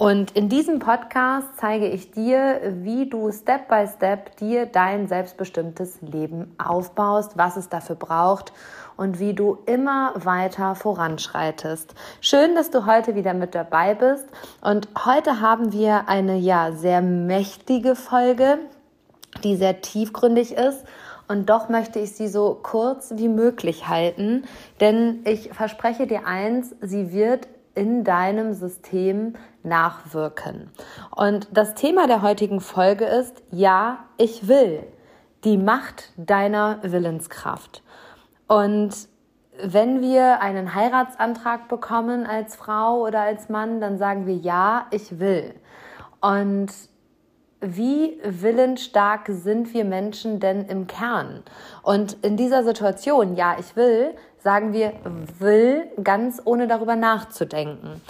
Und in diesem Podcast zeige ich dir, wie du Step by Step dir dein selbstbestimmtes Leben aufbaust, was es dafür braucht und wie du immer weiter voranschreitest. Schön, dass du heute wieder mit dabei bist. Und heute haben wir eine ja sehr mächtige Folge, die sehr tiefgründig ist. Und doch möchte ich sie so kurz wie möglich halten, denn ich verspreche dir eins, sie wird in deinem System nachwirken. Und das Thema der heutigen Folge ist, ja, ich will. Die Macht deiner Willenskraft. Und wenn wir einen Heiratsantrag bekommen als Frau oder als Mann, dann sagen wir, ja, ich will. Und wie willensstark sind wir Menschen denn im Kern? Und in dieser Situation, ja, ich will, sagen wir will ganz ohne darüber nachzudenken.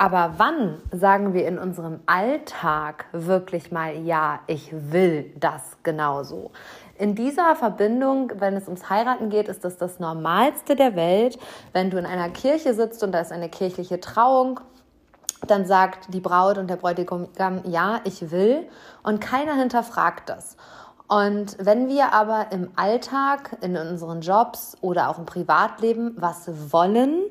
Aber wann sagen wir in unserem Alltag wirklich mal, ja, ich will das genauso? In dieser Verbindung, wenn es ums Heiraten geht, ist das das Normalste der Welt. Wenn du in einer Kirche sitzt und da ist eine kirchliche Trauung, dann sagt die Braut und der Bräutigam, ja, ich will. Und keiner hinterfragt das. Und wenn wir aber im Alltag, in unseren Jobs oder auch im Privatleben was wollen,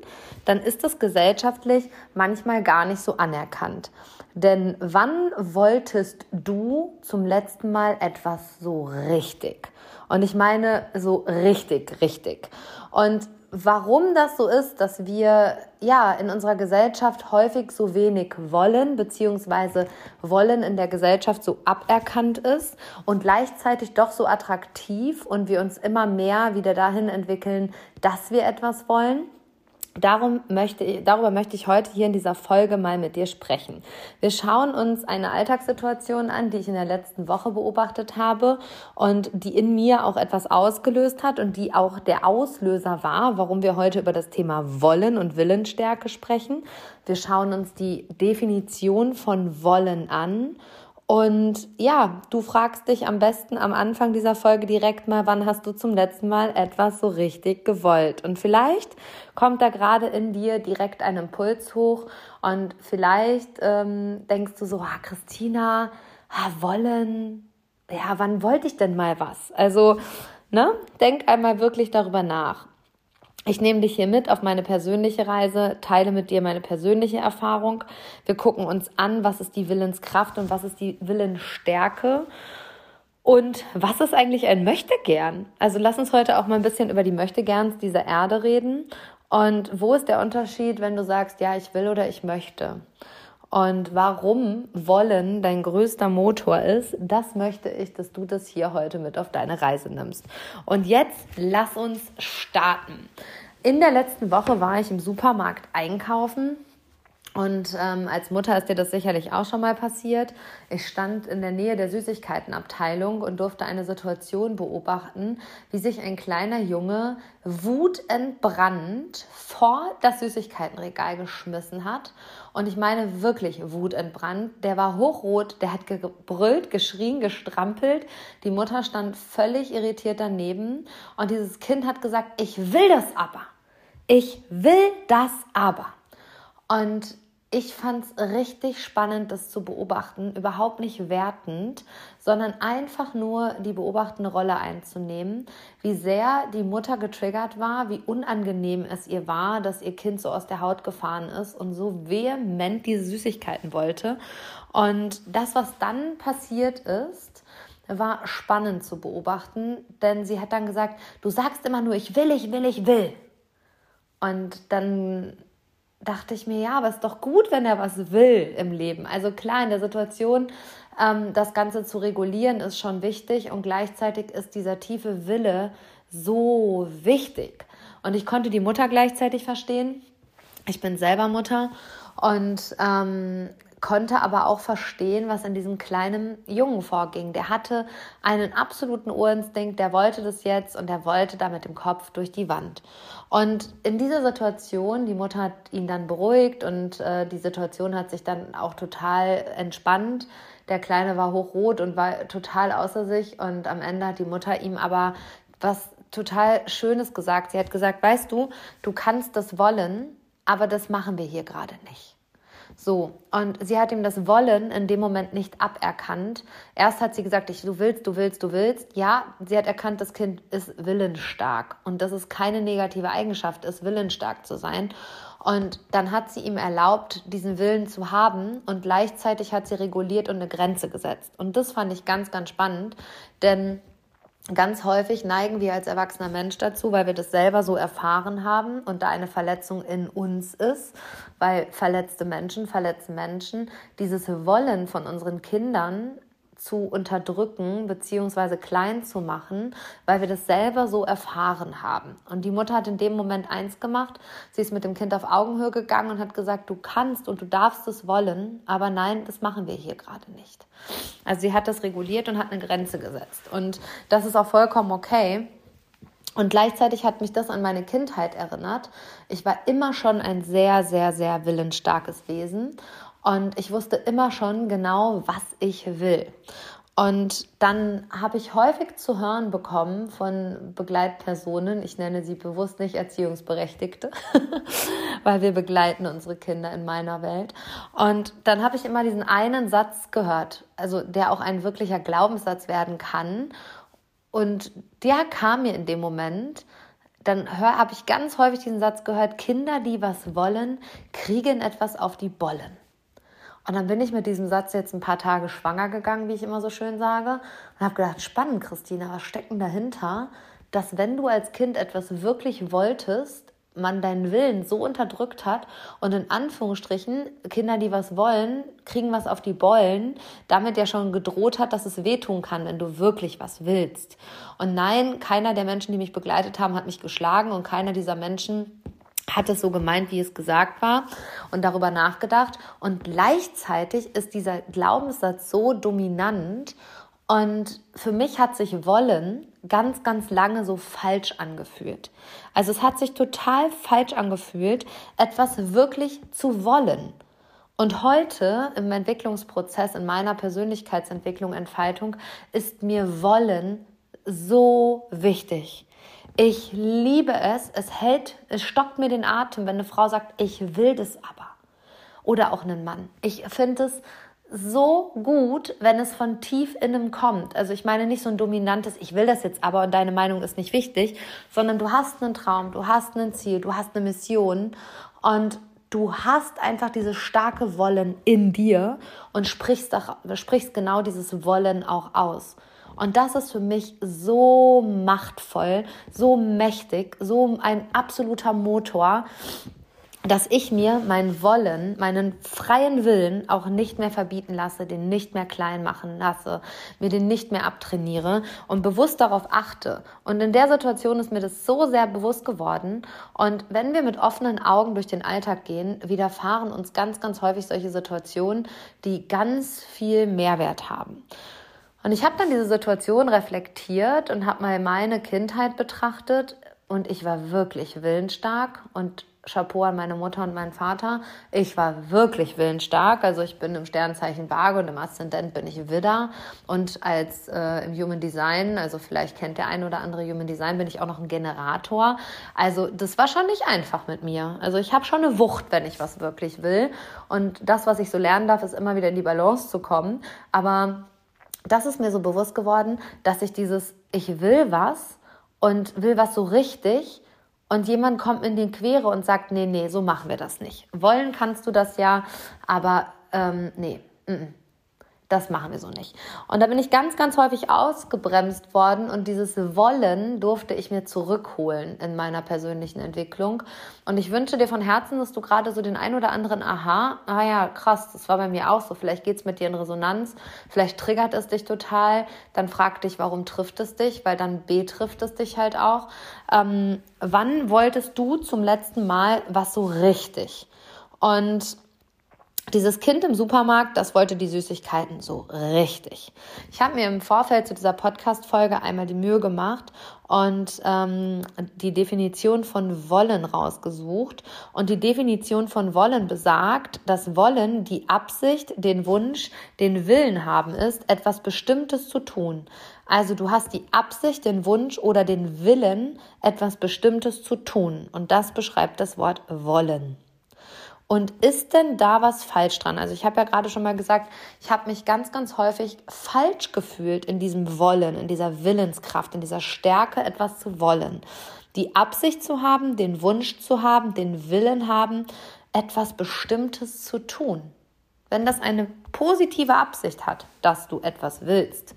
dann ist das gesellschaftlich manchmal gar nicht so anerkannt. Denn wann wolltest du zum letzten Mal etwas so richtig? Und ich meine so richtig, richtig. Und warum das so ist, dass wir ja in unserer Gesellschaft häufig so wenig wollen, beziehungsweise wollen in der Gesellschaft so aberkannt ist und gleichzeitig doch so attraktiv und wir uns immer mehr wieder dahin entwickeln, dass wir etwas wollen. Darum möchte ich, darüber möchte ich heute hier in dieser Folge mal mit dir sprechen. Wir schauen uns eine Alltagssituation an, die ich in der letzten Woche beobachtet habe und die in mir auch etwas ausgelöst hat und die auch der Auslöser war, warum wir heute über das Thema Wollen und Willensstärke sprechen. Wir schauen uns die Definition von Wollen an und ja, du fragst dich am besten am Anfang dieser Folge direkt mal, wann hast du zum letzten Mal etwas so richtig gewollt? Und vielleicht kommt da gerade in dir direkt ein Impuls hoch und vielleicht ähm, denkst du so, ah, Christina, ah, wollen, ja, wann wollte ich denn mal was? Also, ne, denk einmal wirklich darüber nach. Ich nehme dich hier mit auf meine persönliche Reise, teile mit dir meine persönliche Erfahrung. Wir gucken uns an, was ist die Willenskraft und was ist die Willensstärke. Und was ist eigentlich ein Möchtegern? Also lass uns heute auch mal ein bisschen über die Möchtegerns dieser Erde reden. Und wo ist der Unterschied, wenn du sagst, ja, ich will oder ich möchte? Und warum Wollen dein größter Motor ist, das möchte ich, dass du das hier heute mit auf deine Reise nimmst. Und jetzt lass uns starten. In der letzten Woche war ich im Supermarkt einkaufen und ähm, als Mutter ist dir das sicherlich auch schon mal passiert. Ich stand in der Nähe der Süßigkeitenabteilung und durfte eine Situation beobachten, wie sich ein kleiner Junge wutentbrannt vor das Süßigkeitenregal geschmissen hat. Und ich meine wirklich wutentbrannt. Der war hochrot, der hat gebrüllt, geschrien, gestrampelt. Die Mutter stand völlig irritiert daneben. Und dieses Kind hat gesagt, ich will das aber. Ich will das aber. Und ich fand es richtig spannend, das zu beobachten, überhaupt nicht wertend, sondern einfach nur die beobachtende Rolle einzunehmen, wie sehr die Mutter getriggert war, wie unangenehm es ihr war, dass ihr Kind so aus der Haut gefahren ist und so vehement diese Süßigkeiten wollte. Und das, was dann passiert ist, war spannend zu beobachten, denn sie hat dann gesagt, du sagst immer nur, ich will, ich will, ich will. Und dann dachte ich mir, ja, aber ist doch gut, wenn er was will im Leben. Also klar, in der Situation ähm, das Ganze zu regulieren ist schon wichtig und gleichzeitig ist dieser tiefe Wille so wichtig. Und ich konnte die Mutter gleichzeitig verstehen. Ich bin selber Mutter und ähm, konnte aber auch verstehen, was in diesem kleinen Jungen vorging. Der hatte einen absoluten Urinstinkt, der wollte das jetzt und der wollte da mit dem Kopf durch die Wand. Und in dieser Situation, die Mutter hat ihn dann beruhigt und äh, die Situation hat sich dann auch total entspannt. Der Kleine war hochrot und war total außer sich und am Ende hat die Mutter ihm aber was total Schönes gesagt. Sie hat gesagt, weißt du, du kannst das wollen, aber das machen wir hier gerade nicht. So, und sie hat ihm das Wollen in dem Moment nicht aberkannt. Erst hat sie gesagt, ich, du willst, du willst, du willst. Ja, sie hat erkannt, das Kind ist willensstark. Und das ist keine negative Eigenschaft, ist willensstark zu sein. Und dann hat sie ihm erlaubt, diesen Willen zu haben und gleichzeitig hat sie reguliert und eine Grenze gesetzt. Und das fand ich ganz, ganz spannend, denn Ganz häufig neigen wir als erwachsener Mensch dazu, weil wir das selber so erfahren haben und da eine Verletzung in uns ist, weil verletzte Menschen verletzen Menschen, dieses Wollen von unseren Kindern zu unterdrücken bzw. klein zu machen, weil wir das selber so erfahren haben. Und die Mutter hat in dem Moment eins gemacht. Sie ist mit dem Kind auf Augenhöhe gegangen und hat gesagt, du kannst und du darfst es wollen, aber nein, das machen wir hier gerade nicht. Also sie hat das reguliert und hat eine Grenze gesetzt. Und das ist auch vollkommen okay. Und gleichzeitig hat mich das an meine Kindheit erinnert. Ich war immer schon ein sehr, sehr, sehr willensstarkes Wesen und ich wusste immer schon genau, was ich will. Und dann habe ich häufig zu hören bekommen von Begleitpersonen, ich nenne sie bewusst nicht Erziehungsberechtigte, weil wir begleiten unsere Kinder in meiner Welt. Und dann habe ich immer diesen einen Satz gehört, also der auch ein wirklicher Glaubenssatz werden kann. Und der kam mir in dem Moment, dann habe ich ganz häufig diesen Satz gehört, Kinder, die was wollen, kriegen etwas auf die Bollen. Und dann bin ich mit diesem Satz jetzt ein paar Tage schwanger gegangen, wie ich immer so schön sage, und habe gedacht, spannend, Christina, was steckt denn dahinter, dass wenn du als Kind etwas wirklich wolltest, man deinen Willen so unterdrückt hat und in Anführungsstrichen Kinder, die was wollen, kriegen was auf die Beulen, damit ja schon gedroht hat, dass es wehtun kann, wenn du wirklich was willst. Und nein, keiner der Menschen, die mich begleitet haben, hat mich geschlagen und keiner dieser Menschen hat es so gemeint, wie es gesagt war und darüber nachgedacht. Und gleichzeitig ist dieser Glaubenssatz so dominant und für mich hat sich wollen ganz, ganz lange so falsch angefühlt. Also es hat sich total falsch angefühlt, etwas wirklich zu wollen. Und heute im Entwicklungsprozess, in meiner Persönlichkeitsentwicklung, Entfaltung, ist mir Wollen so wichtig. Ich liebe es. Es hält, es stockt mir den Atem, wenn eine Frau sagt, ich will das aber. Oder auch einen Mann. Ich finde es so gut, wenn es von tief innen kommt. Also ich meine nicht so ein dominantes, ich will das jetzt aber und deine Meinung ist nicht wichtig, sondern du hast einen Traum, du hast ein Ziel, du hast eine Mission und du hast einfach dieses starke Wollen in dir und sprichst, sprichst genau dieses Wollen auch aus. Und das ist für mich so machtvoll, so mächtig, so ein absoluter Motor, dass ich mir mein Wollen, meinen freien Willen auch nicht mehr verbieten lasse, den nicht mehr klein machen lasse, mir den nicht mehr abtrainiere und bewusst darauf achte. Und in der Situation ist mir das so sehr bewusst geworden. Und wenn wir mit offenen Augen durch den Alltag gehen, widerfahren uns ganz, ganz häufig solche Situationen, die ganz viel Mehrwert haben. Und ich habe dann diese Situation reflektiert und habe mal meine Kindheit betrachtet und ich war wirklich willensstark und Chapeau an meine Mutter und meinen Vater. Ich war wirklich willensstark. Also ich bin im Sternzeichen Waage und im Aszendent bin ich Widder. Und als äh, im Human Design, also vielleicht kennt der ein oder andere Human Design, bin ich auch noch ein Generator. Also das war schon nicht einfach mit mir. Also ich habe schon eine Wucht, wenn ich was wirklich will. Und das, was ich so lernen darf, ist immer wieder in die Balance zu kommen. Aber das ist mir so bewusst geworden, dass ich dieses, ich will was und will was so richtig und jemand kommt in die Quere und sagt, nee, nee, so machen wir das nicht. Wollen kannst du das ja, aber ähm, nee. Mm -mm das machen wir so nicht. Und da bin ich ganz, ganz häufig ausgebremst worden und dieses Wollen durfte ich mir zurückholen in meiner persönlichen Entwicklung. Und ich wünsche dir von Herzen, dass du gerade so den ein oder anderen Aha, ah ja, krass, das war bei mir auch so, vielleicht geht's mit dir in Resonanz, vielleicht triggert es dich total, dann frag dich, warum trifft es dich, weil dann betrifft es dich halt auch. Ähm, wann wolltest du zum letzten Mal was so richtig? Und dieses Kind im Supermarkt, das wollte die Süßigkeiten so richtig. Ich habe mir im Vorfeld zu dieser Podcast-Folge einmal die Mühe gemacht und ähm, die Definition von wollen rausgesucht. Und die Definition von wollen besagt, dass wollen die Absicht, den Wunsch, den Willen haben ist, etwas Bestimmtes zu tun. Also du hast die Absicht, den Wunsch oder den Willen, etwas Bestimmtes zu tun. Und das beschreibt das Wort wollen. Und ist denn da was falsch dran? Also ich habe ja gerade schon mal gesagt, ich habe mich ganz, ganz häufig falsch gefühlt in diesem Wollen, in dieser Willenskraft, in dieser Stärke, etwas zu wollen. Die Absicht zu haben, den Wunsch zu haben, den Willen haben, etwas Bestimmtes zu tun. Wenn das eine positive Absicht hat, dass du etwas willst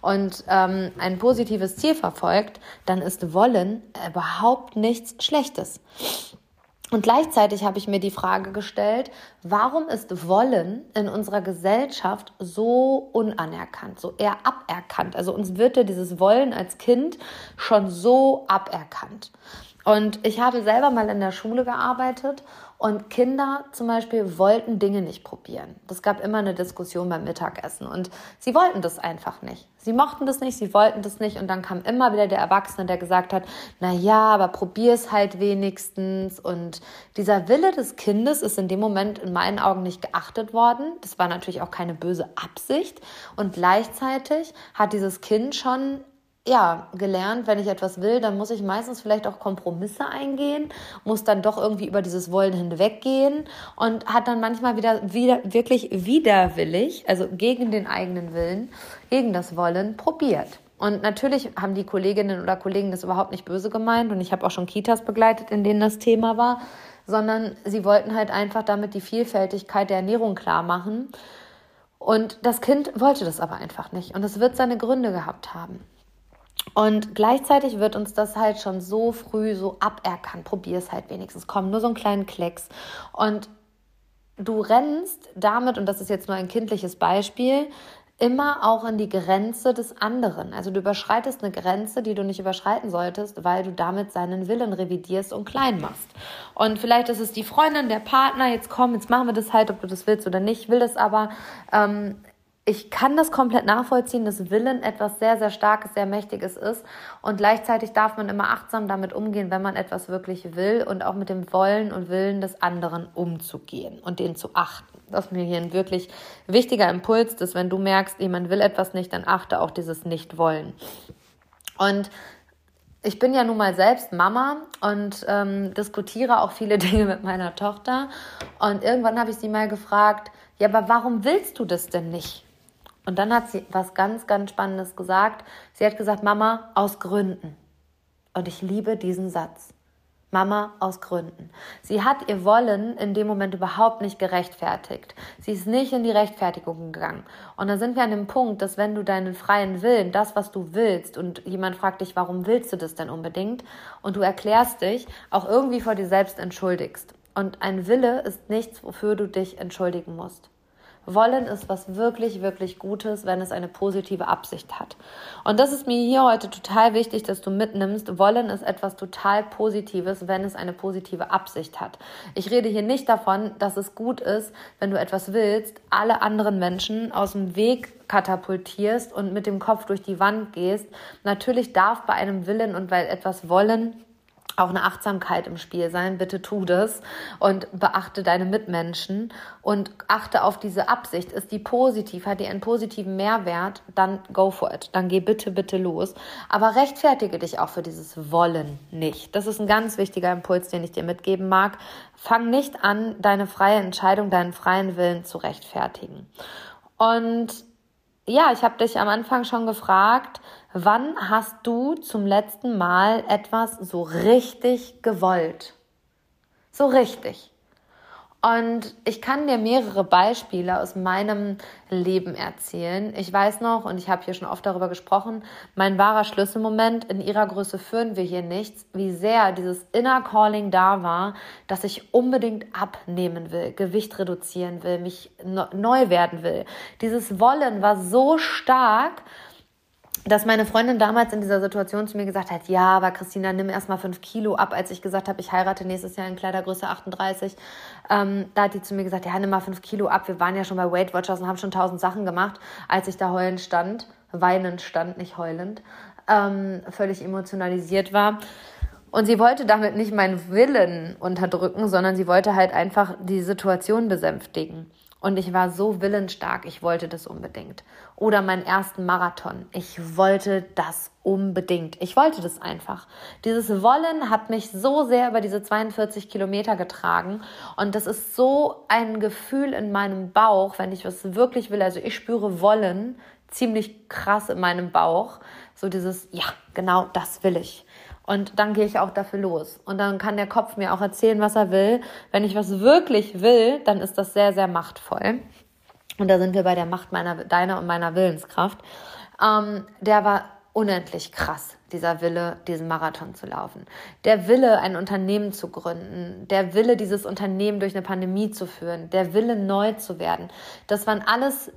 und ähm, ein positives Ziel verfolgt, dann ist Wollen überhaupt nichts Schlechtes. Und gleichzeitig habe ich mir die Frage gestellt, warum ist Wollen in unserer Gesellschaft so unanerkannt, so eher aberkannt? Also uns wird ja dieses Wollen als Kind schon so aberkannt. Und ich habe selber mal in der Schule gearbeitet und Kinder zum Beispiel wollten Dinge nicht probieren. Das gab immer eine Diskussion beim Mittagessen und sie wollten das einfach nicht. Sie mochten das nicht, sie wollten das nicht und dann kam immer wieder der Erwachsene, der gesagt hat, na ja, aber probier es halt wenigstens und dieser Wille des Kindes ist in dem Moment in meinen Augen nicht geachtet worden. Das war natürlich auch keine böse Absicht und gleichzeitig hat dieses Kind schon ja, gelernt, wenn ich etwas will, dann muss ich meistens vielleicht auch Kompromisse eingehen, muss dann doch irgendwie über dieses Wollen hinweggehen und hat dann manchmal wieder, wieder wirklich widerwillig, also gegen den eigenen Willen, gegen das Wollen probiert. Und natürlich haben die Kolleginnen oder Kollegen das überhaupt nicht böse gemeint und ich habe auch schon Kitas begleitet, in denen das Thema war, sondern sie wollten halt einfach damit die Vielfältigkeit der Ernährung klar machen. Und das Kind wollte das aber einfach nicht und es wird seine Gründe gehabt haben. Und gleichzeitig wird uns das halt schon so früh so aberkannt. Probier es halt wenigstens. Komm, nur so einen kleinen Klecks. Und du rennst damit, und das ist jetzt nur ein kindliches Beispiel, immer auch in die Grenze des anderen. Also du überschreitest eine Grenze, die du nicht überschreiten solltest, weil du damit seinen Willen revidierst und klein machst. Und vielleicht ist es die Freundin, der Partner, jetzt komm, jetzt machen wir das halt, ob du das willst oder nicht, will das aber. Ähm, ich kann das komplett nachvollziehen, dass Willen etwas sehr, sehr Starkes, sehr Mächtiges ist. Und gleichzeitig darf man immer achtsam damit umgehen, wenn man etwas wirklich will und auch mit dem Wollen und Willen des anderen umzugehen und den zu achten. Das ist mir hier ein wirklich wichtiger Impuls, dass wenn du merkst, jemand will etwas nicht, dann achte auch dieses Nicht-Wollen. Und ich bin ja nun mal selbst Mama und ähm, diskutiere auch viele Dinge mit meiner Tochter. Und irgendwann habe ich sie mal gefragt, ja, aber warum willst du das denn nicht? Und dann hat sie was ganz, ganz Spannendes gesagt. Sie hat gesagt, Mama, aus Gründen. Und ich liebe diesen Satz. Mama aus Gründen. Sie hat ihr Wollen in dem Moment überhaupt nicht gerechtfertigt. Sie ist nicht in die Rechtfertigung gegangen. Und da sind wir an dem Punkt, dass wenn du deinen freien Willen, das, was du willst, und jemand fragt dich, warum willst du das denn unbedingt, und du erklärst dich, auch irgendwie vor dir selbst entschuldigst. Und ein Wille ist nichts, wofür du dich entschuldigen musst. Wollen ist was wirklich, wirklich Gutes, wenn es eine positive Absicht hat. Und das ist mir hier heute total wichtig, dass du mitnimmst. Wollen ist etwas total Positives, wenn es eine positive Absicht hat. Ich rede hier nicht davon, dass es gut ist, wenn du etwas willst, alle anderen Menschen aus dem Weg katapultierst und mit dem Kopf durch die Wand gehst. Natürlich darf bei einem Willen und weil etwas wollen auch eine Achtsamkeit im Spiel sein. Bitte tu das und beachte deine Mitmenschen und achte auf diese Absicht. Ist die positiv, hat die einen positiven Mehrwert, dann go for it. Dann geh bitte, bitte los. Aber rechtfertige dich auch für dieses Wollen nicht. Das ist ein ganz wichtiger Impuls, den ich dir mitgeben mag. Fang nicht an, deine freie Entscheidung, deinen freien Willen zu rechtfertigen. Und ja, ich habe dich am Anfang schon gefragt, wann hast du zum letzten Mal etwas so richtig gewollt? So richtig. Und ich kann dir mehrere Beispiele aus meinem Leben erzählen. Ich weiß noch, und ich habe hier schon oft darüber gesprochen, mein wahrer Schlüsselmoment, in ihrer Größe führen wir hier nichts, wie sehr dieses Inner Calling da war, dass ich unbedingt abnehmen will, Gewicht reduzieren will, mich neu werden will. Dieses Wollen war so stark, dass meine Freundin damals in dieser Situation zu mir gesagt hat, ja, aber Christina, nimm erstmal fünf Kilo ab, als ich gesagt habe, ich heirate nächstes Jahr in Kleidergröße 38. Ähm, da hat die zu mir gesagt, ja, nimm mal fünf Kilo ab. Wir waren ja schon bei Weight Watchers und haben schon tausend Sachen gemacht, als ich da heulend stand, weinend stand, nicht heulend, ähm, völlig emotionalisiert war. Und sie wollte damit nicht meinen Willen unterdrücken, sondern sie wollte halt einfach die Situation besänftigen. Und ich war so willensstark, ich wollte das unbedingt. Oder meinen ersten Marathon. Ich wollte das unbedingt. Ich wollte das einfach. Dieses Wollen hat mich so sehr über diese 42 Kilometer getragen. Und das ist so ein Gefühl in meinem Bauch, wenn ich was wirklich will. Also ich spüre Wollen ziemlich krass in meinem Bauch. So dieses, ja, genau das will ich. Und dann gehe ich auch dafür los. Und dann kann der Kopf mir auch erzählen, was er will. Wenn ich was wirklich will, dann ist das sehr, sehr machtvoll. Und da sind wir bei der Macht meiner, deiner und meiner Willenskraft. Ähm, der war unendlich krass dieser Wille, diesen Marathon zu laufen. Der Wille, ein Unternehmen zu gründen. Der Wille, dieses Unternehmen durch eine Pandemie zu führen. Der Wille, neu zu werden. Das waren alles,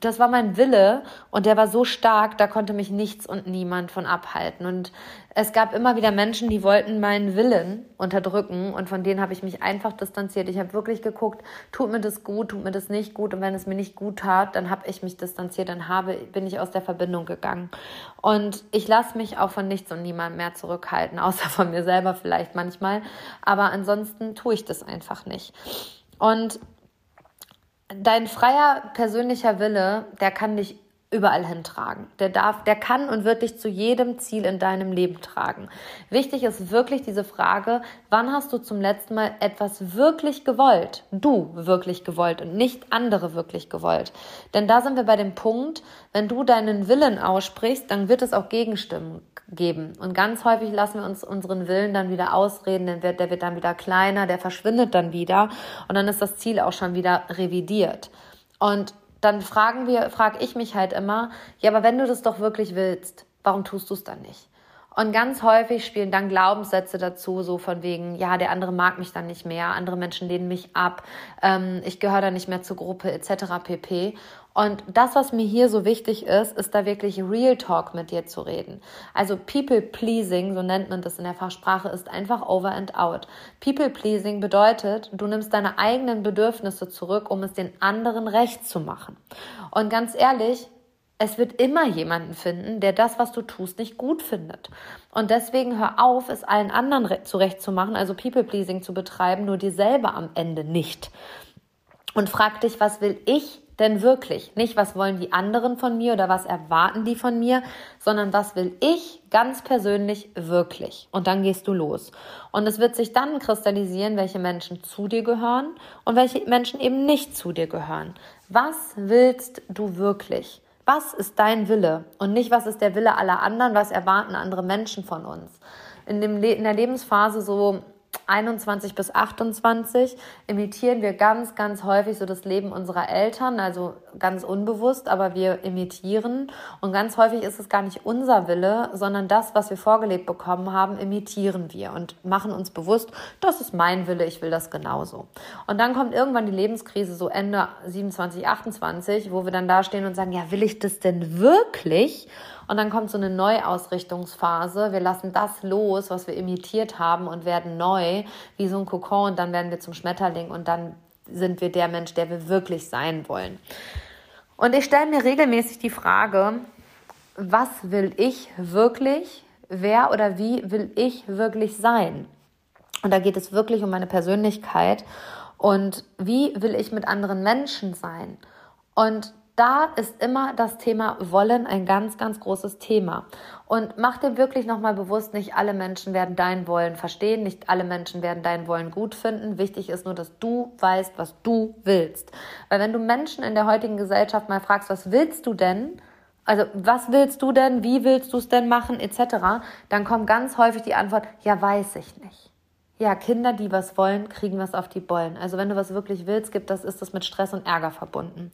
das war mein Wille und der war so stark, da konnte mich nichts und niemand von abhalten. Und es gab immer wieder Menschen, die wollten meinen Willen unterdrücken und von denen habe ich mich einfach distanziert. Ich habe wirklich geguckt, tut mir das gut, tut mir das nicht gut und wenn es mir nicht gut tat, dann habe ich mich distanziert, dann habe, bin ich aus der Verbindung gegangen. Und ich lasse mich auch von nichts und niemandem mehr zurückhalten, außer von mir selber vielleicht manchmal. Aber ansonsten tue ich das einfach nicht. Und dein freier persönlicher Wille, der kann dich überall hintragen. Der darf, der kann und wird dich zu jedem Ziel in deinem Leben tragen. Wichtig ist wirklich diese Frage, wann hast du zum letzten Mal etwas wirklich gewollt? Du wirklich gewollt und nicht andere wirklich gewollt. Denn da sind wir bei dem Punkt, wenn du deinen Willen aussprichst, dann wird es auch Gegenstimmen geben. Und ganz häufig lassen wir uns unseren Willen dann wieder ausreden, denn der wird dann wieder kleiner, der verschwindet dann wieder und dann ist das Ziel auch schon wieder revidiert. Und dann fragen wir, frage ich mich halt immer, ja, aber wenn du das doch wirklich willst, warum tust du es dann nicht? Und ganz häufig spielen dann Glaubenssätze dazu, so von wegen, ja, der andere mag mich dann nicht mehr, andere Menschen lehnen mich ab, ähm, ich gehöre dann nicht mehr zur Gruppe etc. pp. Und das, was mir hier so wichtig ist, ist da wirklich Real Talk mit dir zu reden. Also People Pleasing, so nennt man das in der Fachsprache, ist einfach over and out. People Pleasing bedeutet, du nimmst deine eigenen Bedürfnisse zurück, um es den anderen recht zu machen. Und ganz ehrlich, es wird immer jemanden finden, der das, was du tust, nicht gut findet. Und deswegen hör auf, es allen anderen zurechtzumachen, also People-Pleasing zu betreiben, nur dir selber am Ende nicht. Und frag dich, was will ich denn wirklich? Nicht, was wollen die anderen von mir oder was erwarten die von mir, sondern was will ich ganz persönlich wirklich? Und dann gehst du los. Und es wird sich dann kristallisieren, welche Menschen zu dir gehören und welche Menschen eben nicht zu dir gehören. Was willst du wirklich? Was ist dein Wille und nicht, was ist der Wille aller anderen, was erwarten andere Menschen von uns? In, dem in der Lebensphase so 21 bis 28 imitieren wir ganz, ganz häufig so das Leben unserer Eltern, also ganz unbewusst, aber wir imitieren. Und ganz häufig ist es gar nicht unser Wille, sondern das, was wir vorgelebt bekommen haben, imitieren wir und machen uns bewusst, das ist mein Wille, ich will das genauso. Und dann kommt irgendwann die Lebenskrise, so Ende 27, 28, wo wir dann da stehen und sagen, ja, will ich das denn wirklich? Und dann kommt so eine Neuausrichtungsphase. Wir lassen das los, was wir imitiert haben und werden neu, wie so ein Kokon. Und dann werden wir zum Schmetterling und dann sind wir der Mensch, der wir wirklich sein wollen. Und ich stelle mir regelmäßig die Frage, was will ich wirklich? Wer oder wie will ich wirklich sein? Und da geht es wirklich um meine Persönlichkeit. Und wie will ich mit anderen Menschen sein? Und da ist immer das Thema Wollen ein ganz, ganz großes Thema. Und mach dir wirklich nochmal bewusst, nicht alle Menschen werden dein Wollen verstehen, nicht alle Menschen werden dein Wollen gut finden. Wichtig ist nur, dass du weißt, was du willst. Weil wenn du Menschen in der heutigen Gesellschaft mal fragst, was willst du denn? Also was willst du denn? Wie willst du es denn machen? Etc. Dann kommt ganz häufig die Antwort, ja, weiß ich nicht. ja, Kinder, die was wollen, kriegen was auf die Bollen. Also wenn du was wirklich willst, gibt das, ist das mit Stress und Ärger verbunden.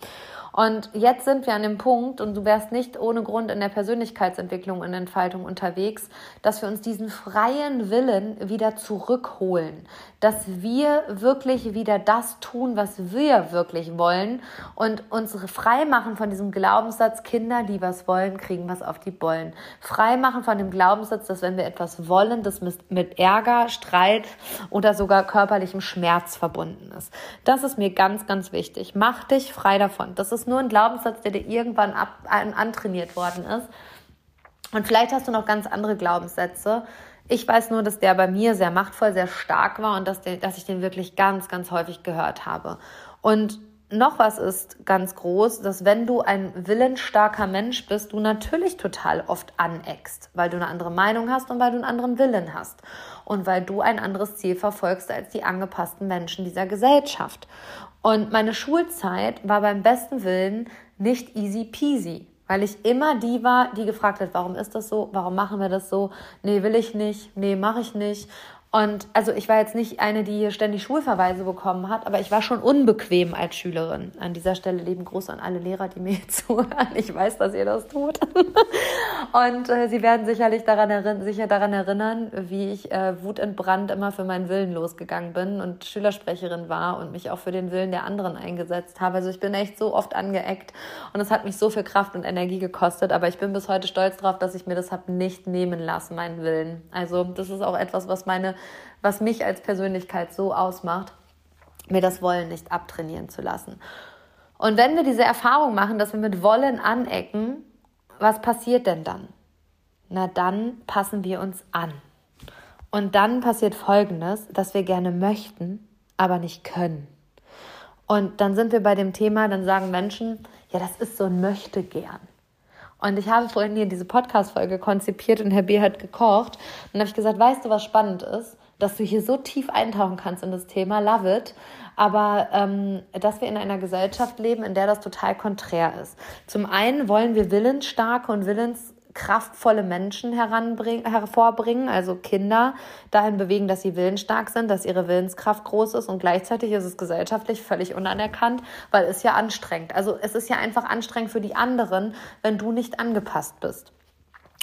Und jetzt sind wir an dem Punkt, und du wärst nicht ohne Grund in der Persönlichkeitsentwicklung und Entfaltung unterwegs, dass wir uns diesen freien Willen wieder zurückholen. Dass wir wirklich wieder das tun, was wir wirklich wollen und uns frei machen von diesem Glaubenssatz, Kinder, die was wollen, kriegen was auf die Bollen. Frei machen von dem Glaubenssatz, dass wenn wir etwas wollen, das mit Ärger, Streit oder sogar körperlichem Schmerz verbunden ist. Das ist mir ganz, ganz wichtig. Mach dich frei davon. Das ist nur ein Glaubenssatz, der dir irgendwann ab, an, antrainiert worden ist. Und vielleicht hast du noch ganz andere Glaubenssätze. Ich weiß nur, dass der bei mir sehr machtvoll, sehr stark war und dass, der, dass ich den wirklich ganz, ganz häufig gehört habe. Und noch was ist ganz groß, dass wenn du ein willensstarker Mensch bist, du natürlich total oft aneckst, weil du eine andere Meinung hast und weil du einen anderen Willen hast und weil du ein anderes Ziel verfolgst als die angepassten Menschen dieser Gesellschaft. Und meine Schulzeit war beim besten Willen nicht easy peasy, weil ich immer die war, die gefragt hat, warum ist das so? Warum machen wir das so? Nee, will ich nicht. Nee, mache ich nicht. Und also ich war jetzt nicht eine, die hier ständig Schulverweise bekommen hat, aber ich war schon unbequem als Schülerin. An dieser Stelle leben Gruß an alle Lehrer, die mir zuhören. Ich weiß, dass ihr das tut. Und äh, sie werden sicherlich daran, sicher daran erinnern, wie ich äh, wutentbrannt immer für meinen Willen losgegangen bin und Schülersprecherin war und mich auch für den Willen der anderen eingesetzt habe. Also ich bin echt so oft angeeckt und es hat mich so viel Kraft und Energie gekostet, aber ich bin bis heute stolz darauf, dass ich mir das habe nicht nehmen lassen, meinen Willen. Also das ist auch etwas, was meine was mich als Persönlichkeit so ausmacht, mir das Wollen nicht abtrainieren zu lassen. Und wenn wir diese Erfahrung machen, dass wir mit Wollen anecken, was passiert denn dann? Na, dann passen wir uns an. Und dann passiert Folgendes, dass wir gerne möchten, aber nicht können. Und dann sind wir bei dem Thema, dann sagen Menschen, ja, das ist so ein möchte gern. Und ich habe vorhin hier diese Podcast-Folge konzipiert und Herr B. hat gekocht. Und dann habe ich gesagt, weißt du, was spannend ist? Dass du hier so tief eintauchen kannst in das Thema, love it. Aber ähm, dass wir in einer Gesellschaft leben, in der das total konträr ist. Zum einen wollen wir willensstarke und willens kraftvolle Menschen hervorbringen, also Kinder dahin bewegen, dass sie willensstark sind, dass ihre Willenskraft groß ist und gleichzeitig ist es gesellschaftlich völlig unanerkannt, weil es ja anstrengend. Also es ist ja einfach anstrengend für die anderen, wenn du nicht angepasst bist.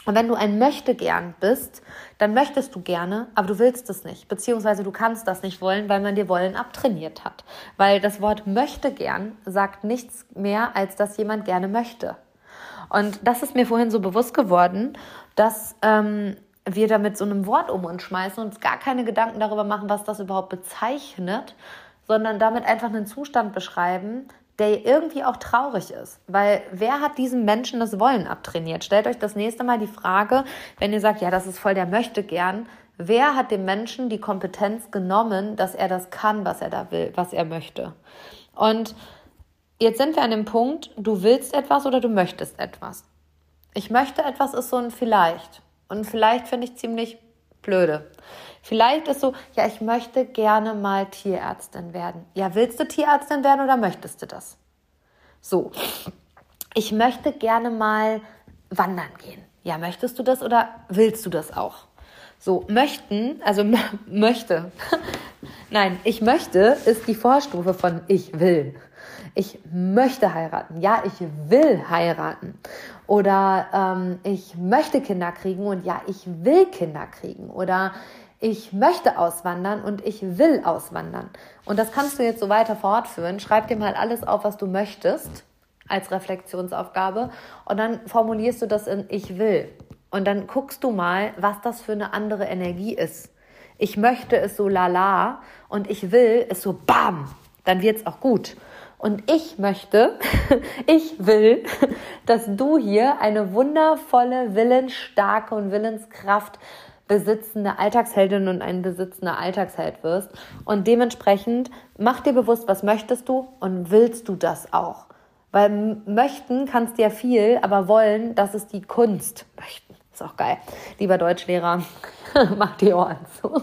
Und wenn du ein möchte gern bist, dann möchtest du gerne, aber du willst es nicht, beziehungsweise du kannst das nicht wollen, weil man dir wollen abtrainiert hat. Weil das Wort möchte gern sagt nichts mehr, als dass jemand gerne möchte. Und das ist mir vorhin so bewusst geworden, dass ähm, wir da mit so einem Wort um uns schmeißen und uns gar keine Gedanken darüber machen, was das überhaupt bezeichnet, sondern damit einfach einen Zustand beschreiben, der irgendwie auch traurig ist. Weil wer hat diesem Menschen das Wollen abtrainiert? Stellt euch das nächste Mal die Frage, wenn ihr sagt, ja, das ist voll der möchte gern, wer hat dem Menschen die Kompetenz genommen, dass er das kann, was er da will, was er möchte? Und Jetzt sind wir an dem Punkt, du willst etwas oder du möchtest etwas. Ich möchte etwas ist so ein vielleicht. Und vielleicht finde ich ziemlich blöde. Vielleicht ist so, ja, ich möchte gerne mal Tierärztin werden. Ja, willst du Tierärztin werden oder möchtest du das? So. Ich möchte gerne mal wandern gehen. Ja, möchtest du das oder willst du das auch? So, möchten, also möchte. Nein, ich möchte ist die Vorstufe von ich will ich möchte heiraten, ja, ich will heiraten. Oder ähm, ich möchte Kinder kriegen und ja, ich will Kinder kriegen. Oder ich möchte auswandern und ich will auswandern. Und das kannst du jetzt so weiter fortführen. Schreib dir mal alles auf, was du möchtest als Reflexionsaufgabe und dann formulierst du das in ich will. Und dann guckst du mal, was das für eine andere Energie ist. Ich möchte es so lala und ich will es so bam. Dann wird es auch gut. Und ich möchte, ich will, dass du hier eine wundervolle, willensstarke und Willenskraft besitzende Alltagsheldin und ein besitzender Alltagsheld wirst. Und dementsprechend mach dir bewusst, was möchtest du und willst du das auch? Weil möchten kannst du ja viel, aber wollen, das ist die Kunst. Möchten, ist auch geil. Lieber Deutschlehrer, mach die Ohren zu.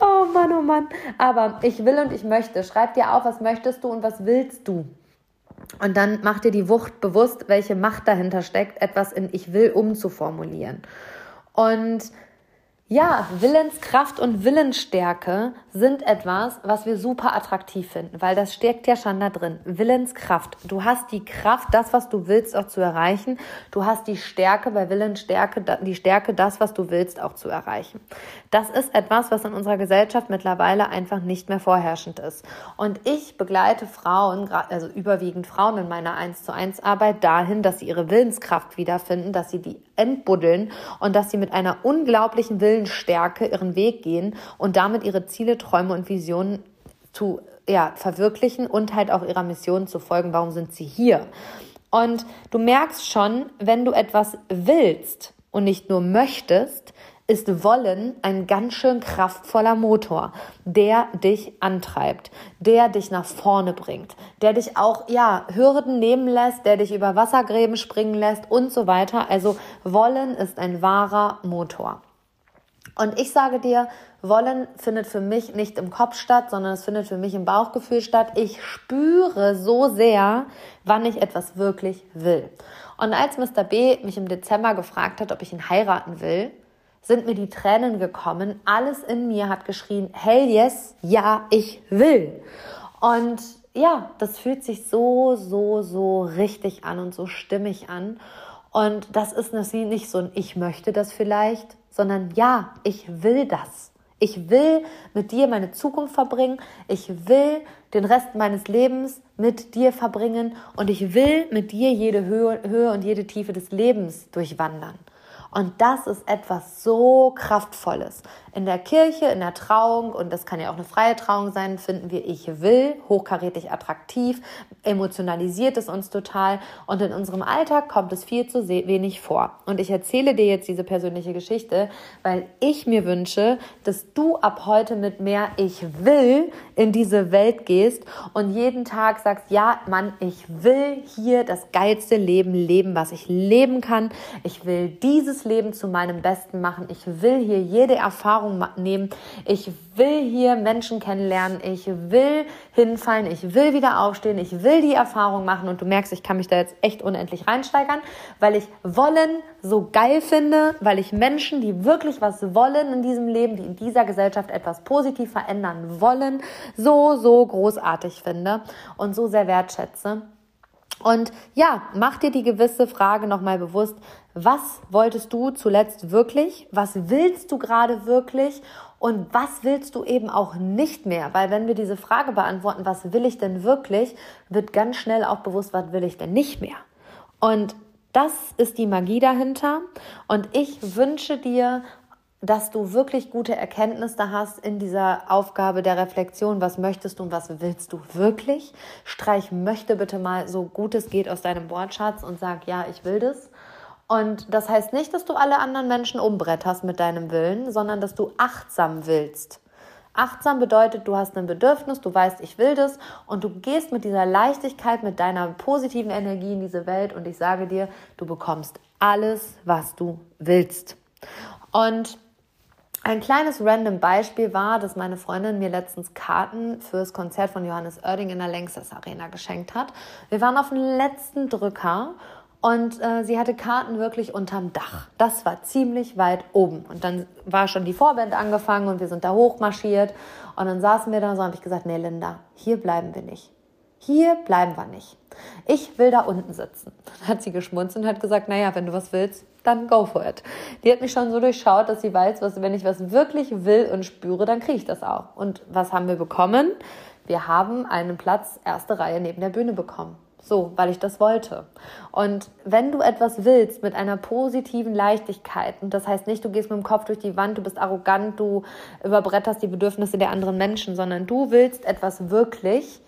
Oh Mann, oh Mann. Aber ich will und ich möchte. Schreib dir auf, was möchtest du und was willst du. Und dann mach dir die Wucht bewusst, welche Macht dahinter steckt, etwas in Ich will umzuformulieren. Und Ja, Willenskraft und Willensstärke sind etwas, was wir super attraktiv finden, weil das steckt ja schon da drin. Willenskraft. Du hast die Kraft, das, was du willst, auch zu erreichen. Du hast die Stärke bei Willensstärke, die Stärke, das, was du willst, auch zu erreichen. Das ist etwas, was in unserer Gesellschaft mittlerweile einfach nicht mehr vorherrschend ist. Und ich begleite Frauen, also überwiegend Frauen in meiner 1 zu 1 Arbeit dahin, dass sie ihre Willenskraft wiederfinden, dass sie die entbuddeln und dass sie mit einer unglaublichen Willensstärke ihren Weg gehen und damit ihre Ziele, Träume und Visionen zu ja, verwirklichen und halt auch ihrer Mission zu folgen. Warum sind sie hier? Und du merkst schon, wenn du etwas willst und nicht nur möchtest, ist Wollen ein ganz schön kraftvoller Motor, der dich antreibt, der dich nach vorne bringt, der dich auch, ja, Hürden nehmen lässt, der dich über Wassergräben springen lässt und so weiter. Also Wollen ist ein wahrer Motor. Und ich sage dir, Wollen findet für mich nicht im Kopf statt, sondern es findet für mich im Bauchgefühl statt. Ich spüre so sehr, wann ich etwas wirklich will. Und als Mr. B mich im Dezember gefragt hat, ob ich ihn heiraten will, sind mir die Tränen gekommen. Alles in mir hat geschrien, hell yes, ja, ich will. Und ja, das fühlt sich so, so, so richtig an und so stimmig an. Und das ist nicht so ein Ich möchte das vielleicht, sondern ja, ich will das. Ich will mit dir meine Zukunft verbringen. Ich will den Rest meines Lebens mit dir verbringen und ich will mit dir jede Höhe, Höhe und jede Tiefe des Lebens durchwandern. Und das ist etwas so Kraftvolles. In der Kirche, in der Trauung, und das kann ja auch eine freie Trauung sein, finden wir Ich will, hochkarätig attraktiv, emotionalisiert es uns total. Und in unserem Alltag kommt es viel zu wenig vor. Und ich erzähle dir jetzt diese persönliche Geschichte, weil ich mir wünsche, dass du ab heute mit mehr Ich will in diese Welt gehst und jeden Tag sagst, ja, Mann, ich will hier das geilste Leben leben, was ich leben kann. Ich will dieses Leben zu meinem Besten machen. Ich will hier jede Erfahrung nehmen. Ich will hier Menschen kennenlernen. Ich will hinfallen. Ich will wieder aufstehen. Ich will die Erfahrung machen. Und du merkst, ich kann mich da jetzt echt unendlich reinsteigern, weil ich wollen so geil finde, weil ich Menschen, die wirklich was wollen in diesem Leben, die in dieser Gesellschaft etwas positiv verändern wollen, so, so großartig finde und so sehr wertschätze. Und ja, mach dir die gewisse Frage nochmal bewusst. Was wolltest du zuletzt wirklich? Was willst du gerade wirklich? Und was willst du eben auch nicht mehr? Weil wenn wir diese Frage beantworten, was will ich denn wirklich, wird ganz schnell auch bewusst, was will ich denn nicht mehr? Und das ist die Magie dahinter. Und ich wünsche dir dass du wirklich gute Erkenntnisse hast in dieser Aufgabe der Reflexion. Was möchtest du und was willst du wirklich? Streich möchte bitte mal so gut es geht aus deinem Wortschatz und sag, ja, ich will das. Und das heißt nicht, dass du alle anderen Menschen umbretterst mit deinem Willen, sondern dass du achtsam willst. Achtsam bedeutet, du hast ein Bedürfnis, du weißt, ich will das und du gehst mit dieser Leichtigkeit, mit deiner positiven Energie in diese Welt und ich sage dir, du bekommst alles, was du willst. Und ein kleines random Beispiel war, dass meine Freundin mir letztens Karten fürs Konzert von Johannes Oerding in der Längstes Arena geschenkt hat. Wir waren auf dem letzten Drücker und äh, sie hatte Karten wirklich unterm Dach. Das war ziemlich weit oben. Und dann war schon die Vorband angefangen und wir sind da hochmarschiert. Und dann saßen wir da so und habe ich gesagt, nee Linda, hier bleiben wir nicht. Hier bleiben wir nicht. Ich will da unten sitzen. Dann hat sie geschmunzelt und hat gesagt, naja, wenn du was willst, dann go for it. Die hat mich schon so durchschaut, dass sie weiß, was, wenn ich was wirklich will und spüre, dann kriege ich das auch. Und was haben wir bekommen? Wir haben einen Platz erste Reihe neben der Bühne bekommen. So, weil ich das wollte. Und wenn du etwas willst mit einer positiven Leichtigkeit, und das heißt nicht, du gehst mit dem Kopf durch die Wand, du bist arrogant, du überbretterst die Bedürfnisse der anderen Menschen, sondern du willst etwas wirklich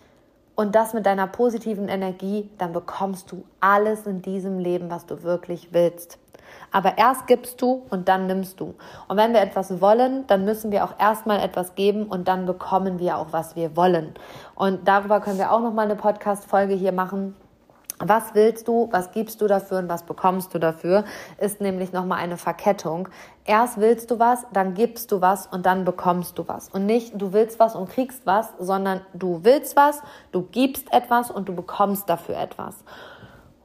und das mit deiner positiven Energie, dann bekommst du alles in diesem Leben, was du wirklich willst. Aber erst gibst du und dann nimmst du. Und wenn wir etwas wollen, dann müssen wir auch erstmal etwas geben und dann bekommen wir auch, was wir wollen. Und darüber können wir auch nochmal eine Podcast-Folge hier machen. Was willst du, was gibst du dafür und was bekommst du dafür, ist nämlich nochmal eine Verkettung. Erst willst du was, dann gibst du was und dann bekommst du was. Und nicht du willst was und kriegst was, sondern du willst was, du gibst etwas und du bekommst dafür etwas.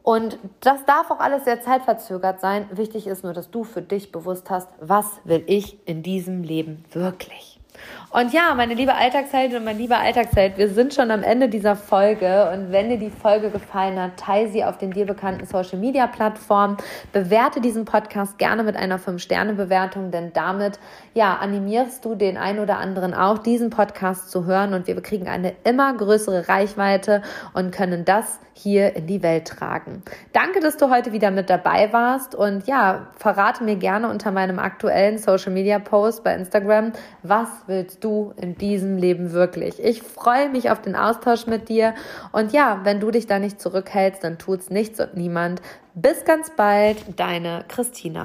Und das darf auch alles sehr zeitverzögert sein. Wichtig ist nur, dass du für dich bewusst hast, was will ich in diesem Leben wirklich. Und ja, meine liebe Alltagsheldin und mein lieber Alltagsheld, wir sind schon am Ende dieser Folge. Und wenn dir die Folge gefallen hat, teile sie auf den dir bekannten Social Media Plattformen. Bewerte diesen Podcast gerne mit einer 5-Sterne-Bewertung, denn damit, ja, animierst du den einen oder anderen auch, diesen Podcast zu hören. Und wir kriegen eine immer größere Reichweite und können das hier in die Welt tragen. Danke, dass du heute wieder mit dabei warst. Und ja, verrate mir gerne unter meinem aktuellen Social Media Post bei Instagram, willst du in diesem Leben wirklich? Ich freue mich auf den Austausch mit dir. Und ja, wenn du dich da nicht zurückhältst, dann tut's nichts und niemand. Bis ganz bald, deine Christina.